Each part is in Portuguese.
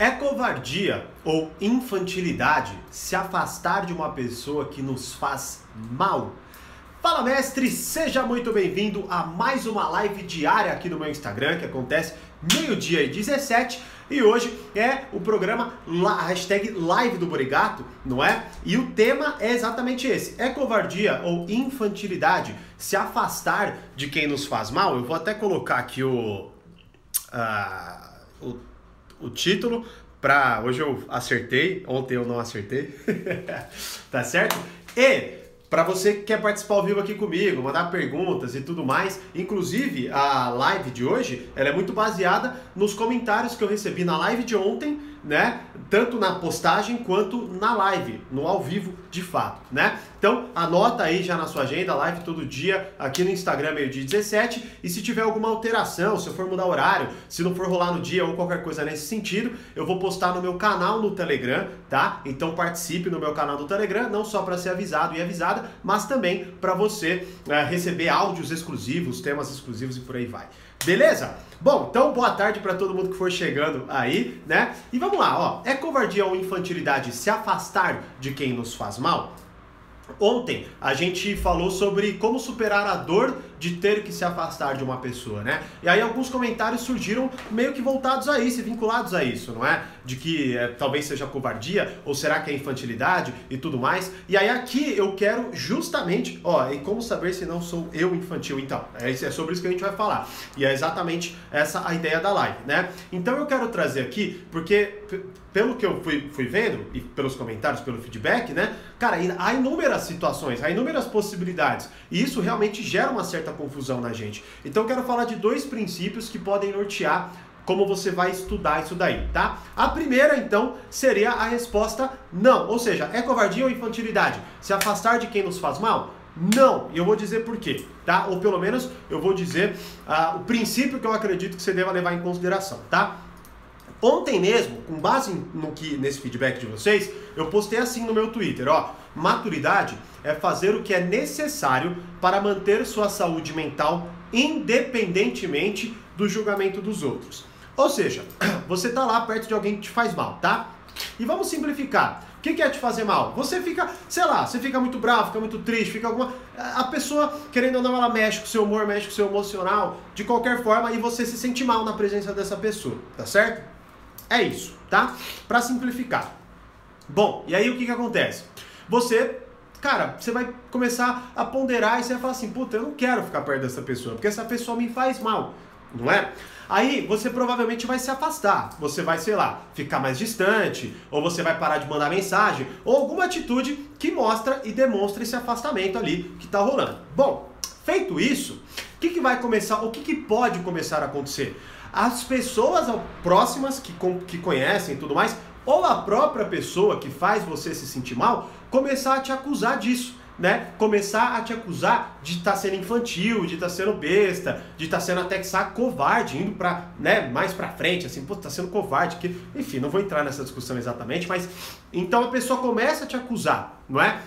É covardia ou infantilidade se afastar de uma pessoa que nos faz mal? Fala mestre, seja muito bem-vindo a mais uma live diária aqui no meu Instagram que acontece meio-dia e 17 e hoje é o programa hashtag Live do Borigato, não é? E o tema é exatamente esse: é covardia ou infantilidade se afastar de quem nos faz mal? Eu vou até colocar aqui o. Uh, o o título para hoje eu acertei, ontem eu não acertei. tá certo? E para você que quer participar ao vivo aqui comigo, mandar perguntas e tudo mais, inclusive a live de hoje, ela é muito baseada nos comentários que eu recebi na live de ontem né? Tanto na postagem quanto na live, no ao vivo de fato, né? Então, anota aí já na sua agenda, live todo dia aqui no Instagram, meio-dia 17. E se tiver alguma alteração, se eu for mudar horário, se não for rolar no dia ou qualquer coisa nesse sentido, eu vou postar no meu canal no Telegram, tá? Então participe no meu canal do Telegram, não só para ser avisado e avisada, mas também para você é, receber áudios exclusivos, temas exclusivos e por aí vai. Beleza? Bom, então boa tarde para todo mundo que for chegando aí, né? E vamos lá, ó. É covardia ou infantilidade se afastar de quem nos faz mal? Ontem a gente falou sobre como superar a dor de ter que se afastar de uma pessoa, né? E aí alguns comentários surgiram meio que voltados a isso, vinculados a isso, não é? De que é, talvez seja covardia ou será que é infantilidade e tudo mais. E aí aqui eu quero justamente, ó, e como saber se não sou eu infantil? Então, é, é sobre isso que a gente vai falar. E é exatamente essa a ideia da live, né? Então eu quero trazer aqui, porque pelo que eu fui, fui vendo e pelos comentários, pelo feedback, né? Cara, há inúmeras situações, há inúmeras possibilidades. E isso realmente gera uma certa confusão na gente. Então eu quero falar de dois princípios que podem nortear como você vai estudar isso daí, tá? A primeira, então, seria a resposta não. Ou seja, é covardia ou infantilidade? Se afastar de quem nos faz mal? Não, e eu vou dizer por quê, tá? Ou pelo menos eu vou dizer uh, o princípio que eu acredito que você deva levar em consideração, tá? Ontem mesmo, com base no que nesse feedback de vocês, eu postei assim no meu Twitter, ó, maturidade é fazer o que é necessário para manter sua saúde mental independentemente do julgamento dos outros. Ou seja, você tá lá perto de alguém que te faz mal, tá? E vamos simplificar. O que é te fazer mal? Você fica, sei lá, você fica muito bravo, fica muito triste, fica alguma. A pessoa, querendo ou não, ela mexe com seu humor, mexe com seu emocional, de qualquer forma, e você se sente mal na presença dessa pessoa, tá certo? É isso, tá? Para simplificar. Bom, e aí o que, que acontece? Você, cara, você vai começar a ponderar e você vai falar assim, puta, eu não quero ficar perto dessa pessoa, porque essa pessoa me faz mal, não é? Aí você provavelmente vai se afastar, você vai, sei lá, ficar mais distante, ou você vai parar de mandar mensagem, ou alguma atitude que mostra e demonstra esse afastamento ali que tá rolando. Bom, feito isso, o que, que vai começar, o que, que pode começar a acontecer? As pessoas próximas que, que conhecem e tudo mais, ou a própria pessoa que faz você se sentir mal, começar a te acusar disso. Né? Começar a te acusar de estar tá sendo infantil, de estar tá sendo besta, de estar tá sendo até que covarde, indo para, né, mais para frente, assim, pô, tá sendo covarde, que, enfim, não vou entrar nessa discussão exatamente, mas então a pessoa começa a te acusar, não é?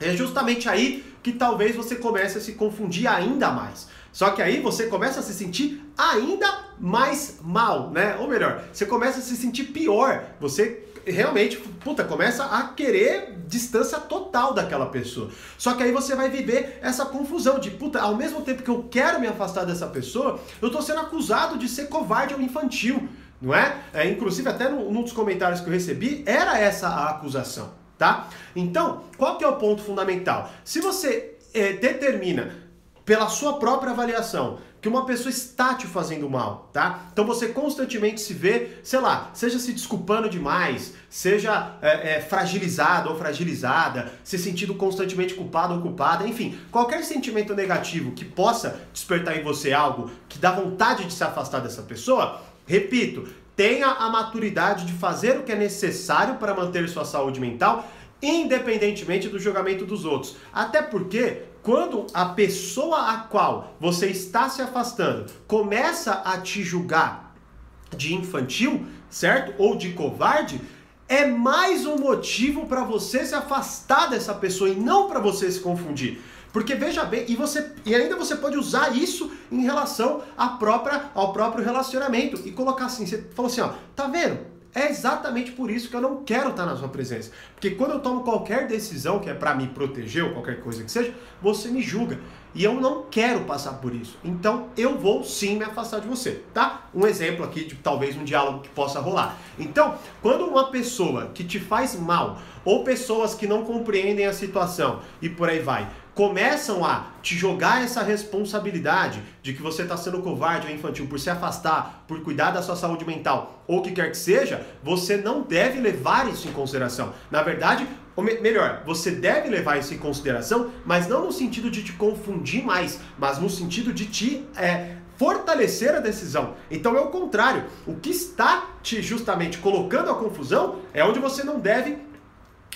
É justamente aí que talvez você comece a se confundir ainda mais. Só que aí você começa a se sentir ainda mais mal, né? Ou melhor, você começa a se sentir pior. Você realmente, puta, começa a querer distância total daquela pessoa. Só que aí você vai viver essa confusão de, puta, ao mesmo tempo que eu quero me afastar dessa pessoa, eu tô sendo acusado de ser covarde ou infantil, não é? é inclusive, até num, dos comentários que eu recebi, era essa a acusação, tá? Então, qual que é o ponto fundamental? Se você é, determina pela sua própria avaliação que uma pessoa está te fazendo mal, tá? Então você constantemente se vê, sei lá, seja se desculpando demais, seja é, é, fragilizado ou fragilizada, se sentindo constantemente culpado ou culpada, enfim, qualquer sentimento negativo que possa despertar em você algo que dá vontade de se afastar dessa pessoa, repito, tenha a maturidade de fazer o que é necessário para manter sua saúde mental independentemente do julgamento dos outros. Até porque quando a pessoa a qual você está se afastando começa a te julgar de infantil, certo? Ou de covarde, é mais um motivo para você se afastar dessa pessoa e não para você se confundir. Porque veja bem, e você e ainda você pode usar isso em relação à própria ao próprio relacionamento e colocar assim, você falou assim, ó, tá vendo? É exatamente por isso que eu não quero estar na sua presença. Porque quando eu tomo qualquer decisão que é para me proteger ou qualquer coisa que seja, você me julga. E eu não quero passar por isso. Então eu vou sim me afastar de você, tá? Um exemplo aqui de talvez um diálogo que possa rolar. Então, quando uma pessoa que te faz mal, ou pessoas que não compreendem a situação e por aí vai, começam a te jogar essa responsabilidade de que você está sendo covarde ou infantil por se afastar, por cuidar da sua saúde mental ou o que quer que seja, você não deve levar isso em consideração. Na verdade, ou me melhor, você deve levar isso em consideração, mas não no sentido de te confundir mais, mas no sentido de te é, fortalecer a decisão. Então é o contrário. O que está te justamente colocando a confusão é onde você não deve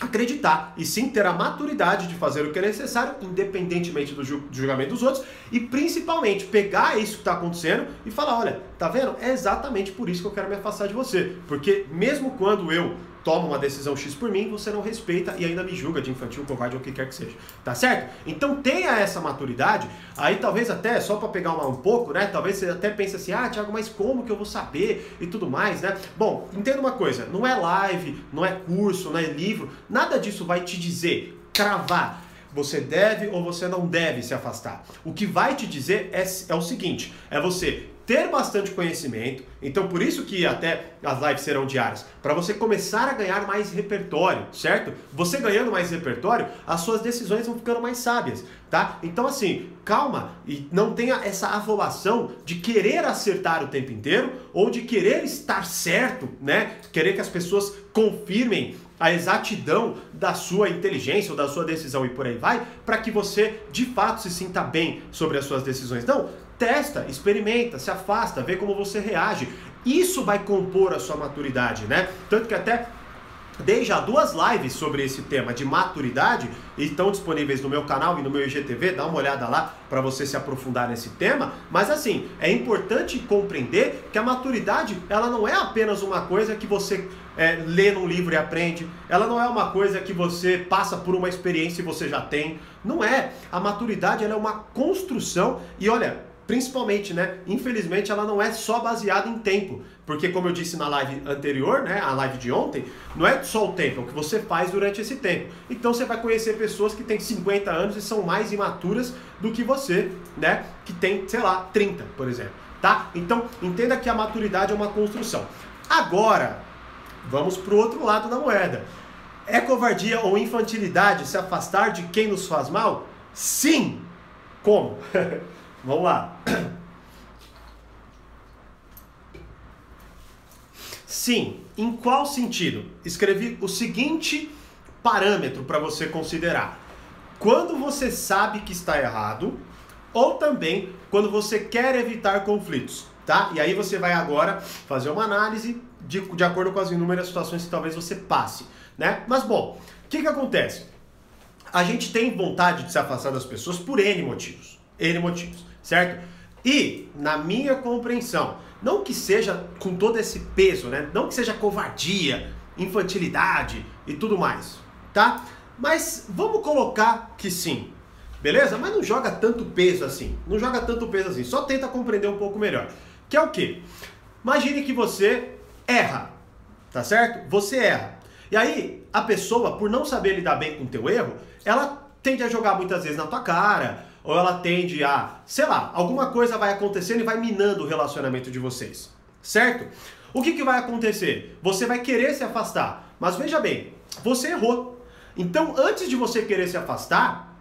acreditar e sim ter a maturidade de fazer o que é necessário, independentemente do julgamento dos outros, e principalmente pegar isso que está acontecendo e falar: olha, tá vendo? É exatamente por isso que eu quero me afastar de você. Porque mesmo quando eu toma uma decisão X por mim, você não respeita e ainda me julga de infantil, covarde ou o que quer que seja. Tá certo? Então tenha essa maturidade. Aí talvez até, só para pegar uma, um pouco, né? Talvez você até pense assim, ah, Thiago, mas como que eu vou saber? E tudo mais, né? Bom, entenda uma coisa, não é live, não é curso, não é livro, nada disso vai te dizer, cravar você deve ou você não deve se afastar. O que vai te dizer é, é o seguinte: é você ter bastante conhecimento. Então, por isso que até as lives serão diárias, para você começar a ganhar mais repertório, certo? Você ganhando mais repertório, as suas decisões vão ficando mais sábias, tá? Então, assim, calma e não tenha essa afobação de querer acertar o tempo inteiro ou de querer estar certo, né? Querer que as pessoas confirmem a exatidão da sua inteligência ou da sua decisão e por aí vai, para que você de fato se sinta bem sobre as suas decisões. Não, testa, experimenta, se afasta, vê como você reage. Isso vai compor a sua maturidade, né? Tanto que até Dei já duas lives sobre esse tema de maturidade estão disponíveis no meu canal e no meu IGTV, dá uma olhada lá para você se aprofundar nesse tema. Mas assim, é importante compreender que a maturidade ela não é apenas uma coisa que você é, lê num livro e aprende, ela não é uma coisa que você passa por uma experiência e você já tem. Não é. A maturidade ela é uma construção e olha, principalmente, né? Infelizmente, ela não é só baseada em tempo. Porque, como eu disse na live anterior, né? A live de ontem, não é só o tempo, é o que você faz durante esse tempo. Então você vai conhecer pessoas que têm 50 anos e são mais imaturas do que você, né? Que tem, sei lá, 30, por exemplo. Tá? Então, entenda que a maturidade é uma construção. Agora, vamos para o outro lado da moeda. É covardia ou infantilidade se afastar de quem nos faz mal? Sim! Como? Vamos lá. Sim, em qual sentido? Escrevi o seguinte parâmetro para você considerar. Quando você sabe que está errado, ou também quando você quer evitar conflitos, tá? E aí você vai agora fazer uma análise de, de acordo com as inúmeras situações que talvez você passe, né? Mas bom, o que que acontece? A gente tem vontade de se afastar das pessoas por N motivos. N motivos certo? E, na minha compreensão, não que seja com todo esse peso, né? Não que seja covardia, infantilidade e tudo mais, tá? Mas vamos colocar que sim, beleza? Mas não joga tanto peso assim, não joga tanto peso assim, só tenta compreender um pouco melhor. Que é o quê? Imagine que você erra, tá certo? Você erra. E aí, a pessoa, por não saber lidar bem com o teu erro, ela tende a jogar muitas vezes na tua cara, ou ela tende a, sei lá, alguma coisa vai acontecendo e vai minando o relacionamento de vocês, certo? O que, que vai acontecer? Você vai querer se afastar, mas veja bem, você errou. Então, antes de você querer se afastar,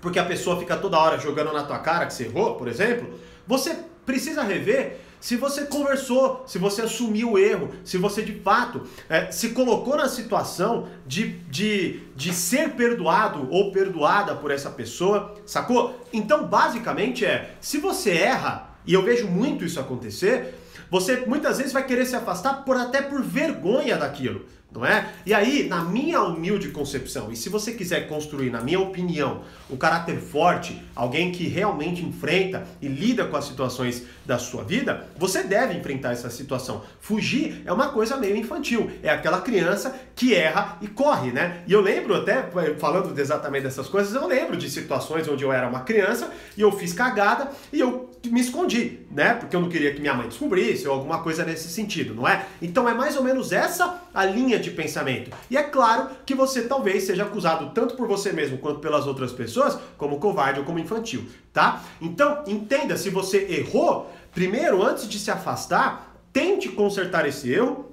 porque a pessoa fica toda hora jogando na tua cara que você errou, por exemplo, você precisa rever se você conversou, se você assumiu o erro, se você de fato é, se colocou na situação de, de, de ser perdoado ou perdoada por essa pessoa, sacou? Então, basicamente é, se você erra, e eu vejo muito isso acontecer, você muitas vezes vai querer se afastar por até por vergonha daquilo. Não é? E aí, na minha humilde concepção, e se você quiser construir, na minha opinião, um caráter forte, alguém que realmente enfrenta e lida com as situações da sua vida, você deve enfrentar essa situação. Fugir é uma coisa meio infantil, é aquela criança que erra e corre, né? E eu lembro até, falando exatamente dessas coisas, eu lembro de situações onde eu era uma criança e eu fiz cagada e eu me escondi, né? Porque eu não queria que minha mãe descobrisse ou alguma coisa nesse sentido, não é? Então é mais ou menos essa a linha de pensamento. E é claro que você talvez seja acusado tanto por você mesmo quanto pelas outras pessoas como covarde ou como infantil, tá? Então, entenda, se você errou, primeiro, antes de se afastar, tente consertar esse erro,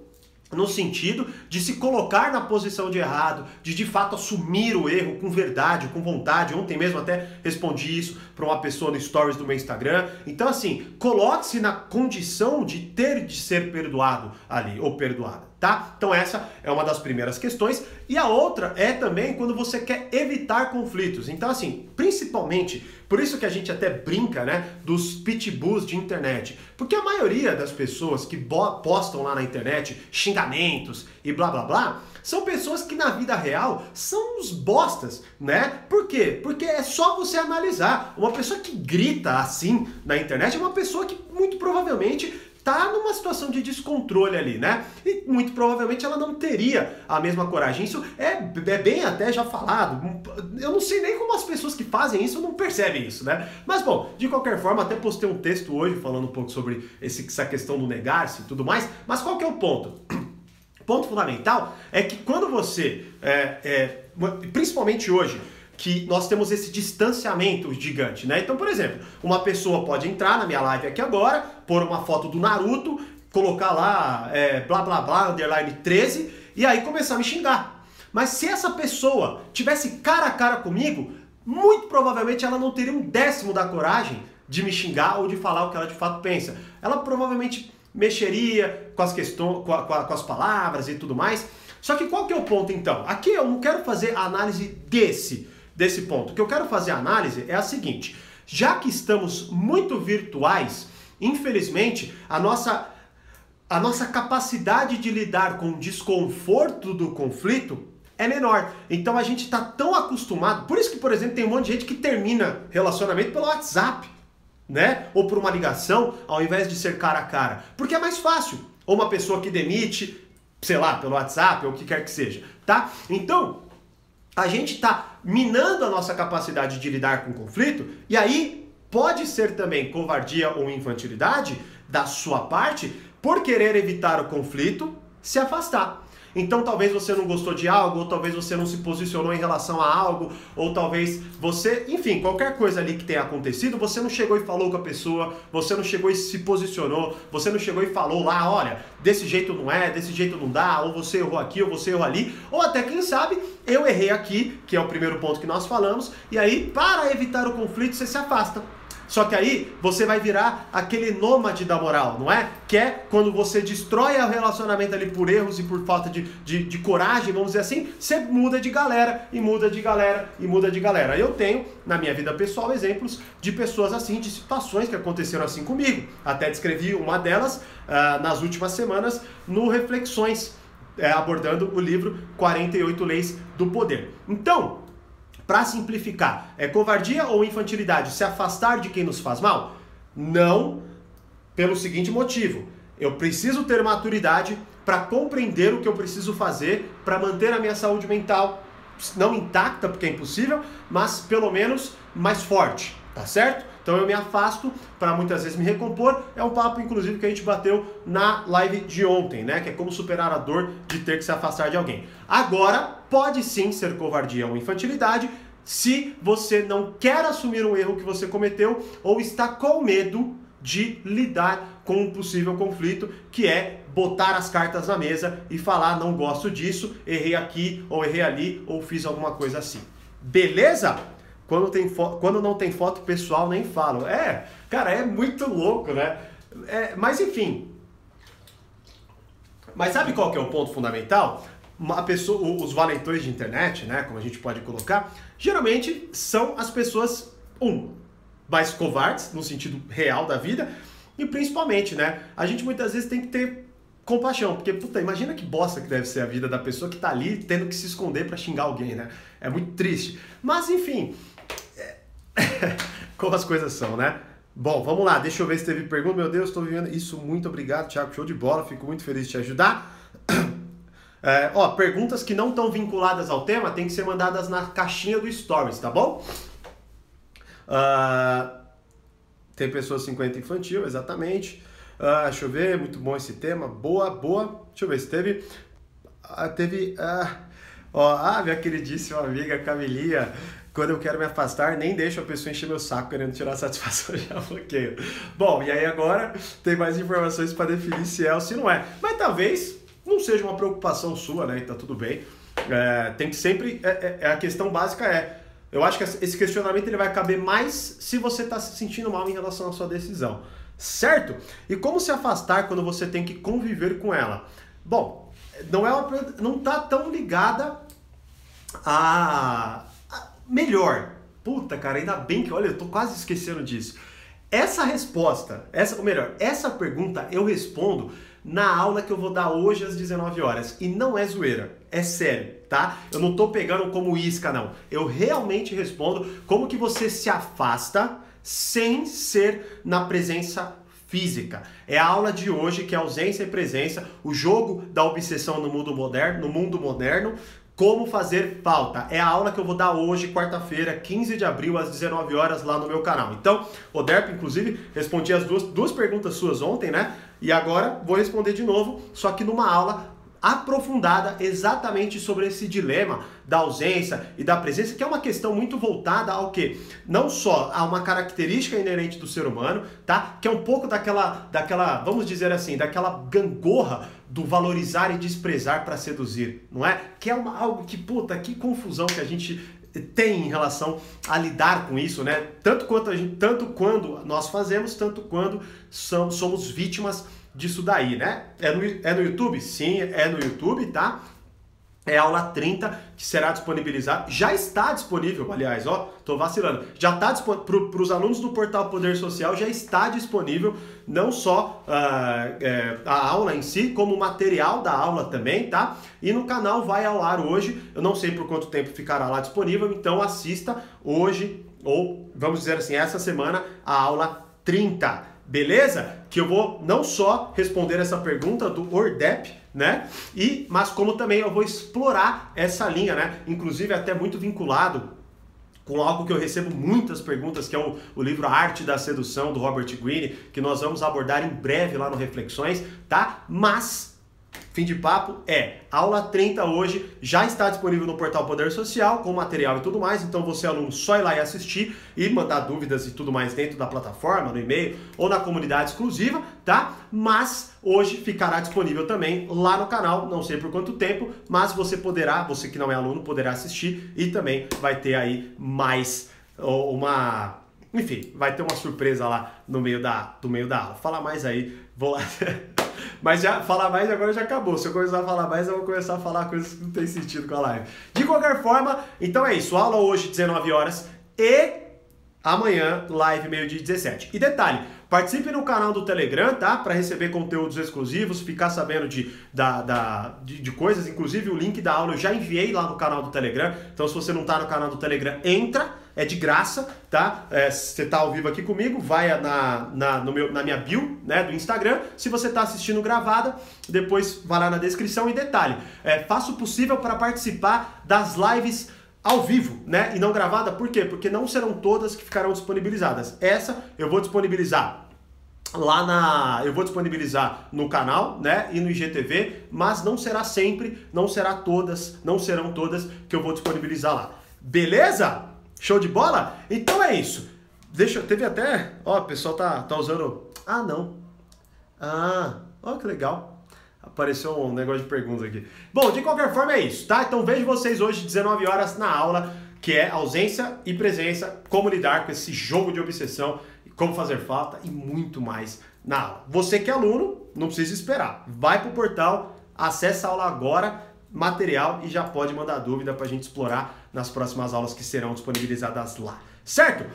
no sentido de se colocar na posição de errado, de de fato assumir o erro com verdade, com vontade. Ontem mesmo até respondi isso para uma pessoa no stories do meu Instagram. Então assim, coloque-se na condição de ter de ser perdoado ali ou perdoada tá? Então essa é uma das primeiras questões. E a outra é também quando você quer evitar conflitos. Então assim, principalmente, por isso que a gente até brinca, né, dos pitbulls de internet. Porque a maioria das pessoas que postam lá na internet xingamentos e blá blá blá, são pessoas que na vida real são uns bostas, né? Por quê? Porque é só você analisar. Uma pessoa que grita assim na internet é uma pessoa que muito provavelmente tá numa situação de descontrole ali, né? E muito provavelmente ela não teria a mesma coragem. Isso é, é bem até já falado. Eu não sei nem como as pessoas que fazem isso não percebem isso, né? Mas bom, de qualquer forma, até postei um texto hoje falando um pouco sobre esse, essa questão do negar-se e tudo mais. Mas qual que é o ponto? ponto fundamental é que quando você, é, é, principalmente hoje, que nós temos esse distanciamento gigante, né? Então, por exemplo, uma pessoa pode entrar na minha live aqui agora, pôr uma foto do Naruto, colocar lá é, blá blá blá, underline 13, e aí começar a me xingar. Mas se essa pessoa tivesse cara a cara comigo, muito provavelmente ela não teria um décimo da coragem de me xingar ou de falar o que ela de fato pensa. Ela provavelmente mexeria com as questões, com, a, com as palavras e tudo mais. Só que qual que é o ponto então? Aqui eu não quero fazer a análise desse desse ponto. O que eu quero fazer a análise é a seguinte: já que estamos muito virtuais, infelizmente, a nossa a nossa capacidade de lidar com o desconforto do conflito é menor. Então a gente está tão acostumado. Por isso que, por exemplo, tem um monte de gente que termina relacionamento pelo WhatsApp, né? Ou por uma ligação, ao invés de ser cara a cara. Porque é mais fácil. Ou uma pessoa que demite, sei lá, pelo WhatsApp, ou o que quer que seja, tá? Então, a gente está minando a nossa capacidade de lidar com o conflito, e aí pode ser também covardia ou infantilidade da sua parte por querer evitar o conflito, se afastar. Então talvez você não gostou de algo, ou talvez você não se posicionou em relação a algo, ou talvez você, enfim, qualquer coisa ali que tenha acontecido, você não chegou e falou com a pessoa, você não chegou e se posicionou, você não chegou e falou lá, olha, desse jeito não é, desse jeito não dá, ou você errou aqui, ou você errou ali, ou até quem sabe, eu errei aqui, que é o primeiro ponto que nós falamos, e aí para evitar o conflito você se afasta. Só que aí você vai virar aquele nômade da moral, não é? Que é quando você destrói o relacionamento ali por erros e por falta de, de, de, coragem, vamos dizer assim, você muda de galera e muda de galera e muda de galera. Eu tenho, na minha vida pessoal, exemplos de pessoas assim, de situações que aconteceram assim comigo. Até descrevi uma delas uh, nas últimas semanas no Reflexões, é, abordando o livro 48 Leis do Poder. Então, para simplificar, é covardia ou infantilidade se afastar de quem nos faz mal? Não, pelo seguinte motivo: eu preciso ter maturidade para compreender o que eu preciso fazer para manter a minha saúde mental não intacta, porque é impossível, mas pelo menos mais forte, tá certo? Então eu me afasto para muitas vezes me recompor. É um papo, inclusive, que a gente bateu na live de ontem, né? Que é como superar a dor de ter que se afastar de alguém. Agora, pode sim ser covardia ou infantilidade se você não quer assumir um erro que você cometeu ou está com medo de lidar com um possível conflito, que é botar as cartas na mesa e falar não gosto disso, errei aqui ou errei ali ou fiz alguma coisa assim. Beleza? Quando, tem quando não tem foto pessoal, nem falo. É, cara, é muito louco, né? É, mas enfim. Mas sabe qual que é o ponto fundamental? Uma pessoa, os valentões de internet, né, como a gente pode colocar, geralmente são as pessoas, um, mais covardes, no sentido real da vida, e principalmente, né, a gente muitas vezes tem que ter compaixão, porque puta, imagina que bosta que deve ser a vida da pessoa que tá ali tendo que se esconder para xingar alguém, né? É muito triste. Mas enfim. como as coisas são, né? Bom, vamos lá, deixa eu ver se teve pergunta. Meu Deus, estou vivendo isso. Muito obrigado, Thiago. Show de bola, fico muito feliz de te ajudar. É, ó, perguntas que não estão vinculadas ao tema tem que ser mandadas na caixinha do Stories, tá bom? Uh, tem pessoa 50 infantil, exatamente. Uh, deixa eu ver, muito bom esse tema. Boa, boa. Deixa eu ver se teve. Uh, teve. ó, ah, minha queridíssima amiga Camilinha quando eu quero me afastar, nem deixo a pessoa encher meu saco querendo tirar satisfação, já bloqueio. Bom, e aí agora tem mais informações para definir se é ou se não é. Mas talvez não seja uma preocupação sua, né? E tá tudo bem. É, tem que sempre. É, é, é, a questão básica é. Eu acho que esse questionamento ele vai caber mais se você está se sentindo mal em relação à sua decisão. Certo? E como se afastar quando você tem que conviver com ela? Bom, não é uma, não tá tão ligada a, a melhor. Puta, cara, ainda bem que, olha, eu tô quase esquecendo disso. Essa resposta, essa, ou melhor, essa pergunta eu respondo na aula que eu vou dar hoje às 19 horas. E não é zoeira, é sério, tá? Eu não tô pegando como isca, não. Eu realmente respondo como que você se afasta sem ser na presença física. É a aula de hoje que é ausência e presença, o jogo da obsessão no mundo moderno, no mundo moderno, como fazer falta. É a aula que eu vou dar hoje, quarta-feira, 15 de abril, às 19 horas, lá no meu canal. Então, o Derp, inclusive, respondi as duas, duas perguntas suas ontem, né? E agora vou responder de novo, só que numa aula aprofundada exatamente sobre esse dilema da ausência e da presença, que é uma questão muito voltada ao que não só a uma característica inerente do ser humano, tá? Que é um pouco daquela daquela, vamos dizer assim, daquela gangorra do valorizar e desprezar para seduzir, não é? Que é uma, algo que puta, que confusão que a gente tem em relação a lidar com isso, né? Tanto quanto a gente, tanto quando nós fazemos, tanto quando somos, somos vítimas disso daí, né? É no, é no YouTube? Sim, é no YouTube, tá? É a aula 30 que será disponibilizada. Já está disponível, aliás, ó, tô vacilando. Já está disponível para os alunos do portal Poder Social, já está disponível não só uh, é, a aula em si, como o material da aula também, tá? E no canal vai ao ar hoje. Eu não sei por quanto tempo ficará lá disponível, então assista hoje, ou vamos dizer assim, essa semana, a aula 30 beleza? Que eu vou não só responder essa pergunta do ORDEP, né? E, mas como também eu vou explorar essa linha, né? Inclusive até muito vinculado com algo que eu recebo muitas perguntas, que é o, o livro Arte da Sedução, do Robert Greene, que nós vamos abordar em breve lá no Reflexões, tá? Mas Fim de papo é aula 30 hoje, já está disponível no portal Poder Social, com material e tudo mais, então você aluno só ir lá e assistir e mandar dúvidas e tudo mais dentro da plataforma, no e-mail ou na comunidade exclusiva, tá? Mas hoje ficará disponível também lá no canal, não sei por quanto tempo, mas você poderá, você que não é aluno, poderá assistir e também vai ter aí mais uma enfim, vai ter uma surpresa lá no meio da, do meio da aula. Fala mais aí, vou lá. Mas já falar mais agora já acabou. Se eu começar a falar mais, eu vou começar a falar coisas que não tem sentido com a live. De qualquer forma, então é isso. Aula hoje, 19 horas e amanhã, live meio-dia 17. E detalhe, participe no canal do Telegram, tá? Para receber conteúdos exclusivos, ficar sabendo de, da, da, de, de, coisas. Inclusive, o link da aula eu já enviei lá no canal do Telegram. Então, se você não tá no canal do Telegram, entra é de graça, tá? É, você está ao vivo aqui comigo, vai na, na, no meu, na minha bio né, do Instagram. Se você está assistindo gravada, depois vai lá na descrição e detalhe. É, faça o possível para participar das lives ao vivo, né? E não gravada, por quê? Porque não serão todas que ficarão disponibilizadas. Essa eu vou disponibilizar lá na eu vou disponibilizar no canal, né, e no IGTV, mas não será sempre, não será todas, não serão todas que eu vou disponibilizar lá. Beleza? Show de bola? Então é isso. Deixa, teve até, ó, o pessoal tá, tá usando. Ah, não. Ah, ó que legal. Apareceu um negócio de perguntas aqui. Bom, de qualquer forma é isso, tá? Então vejo vocês hoje 19 horas na aula, que é ausência e presença, como lidar com esse jogo de obsessão, como fazer falta e muito mais na aula. Você que é aluno, não precisa esperar. Vai pro portal, acessa a aula agora material e já pode mandar dúvida para a gente explorar nas próximas aulas que serão disponibilizadas lá. Certo?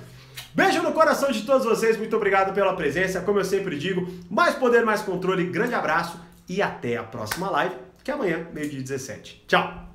Beijo no coração de todos vocês, muito obrigado pela presença. Como eu sempre digo, mais poder, mais controle. Grande abraço e até a próxima live, que é amanhã, meio-dia 17. Tchau!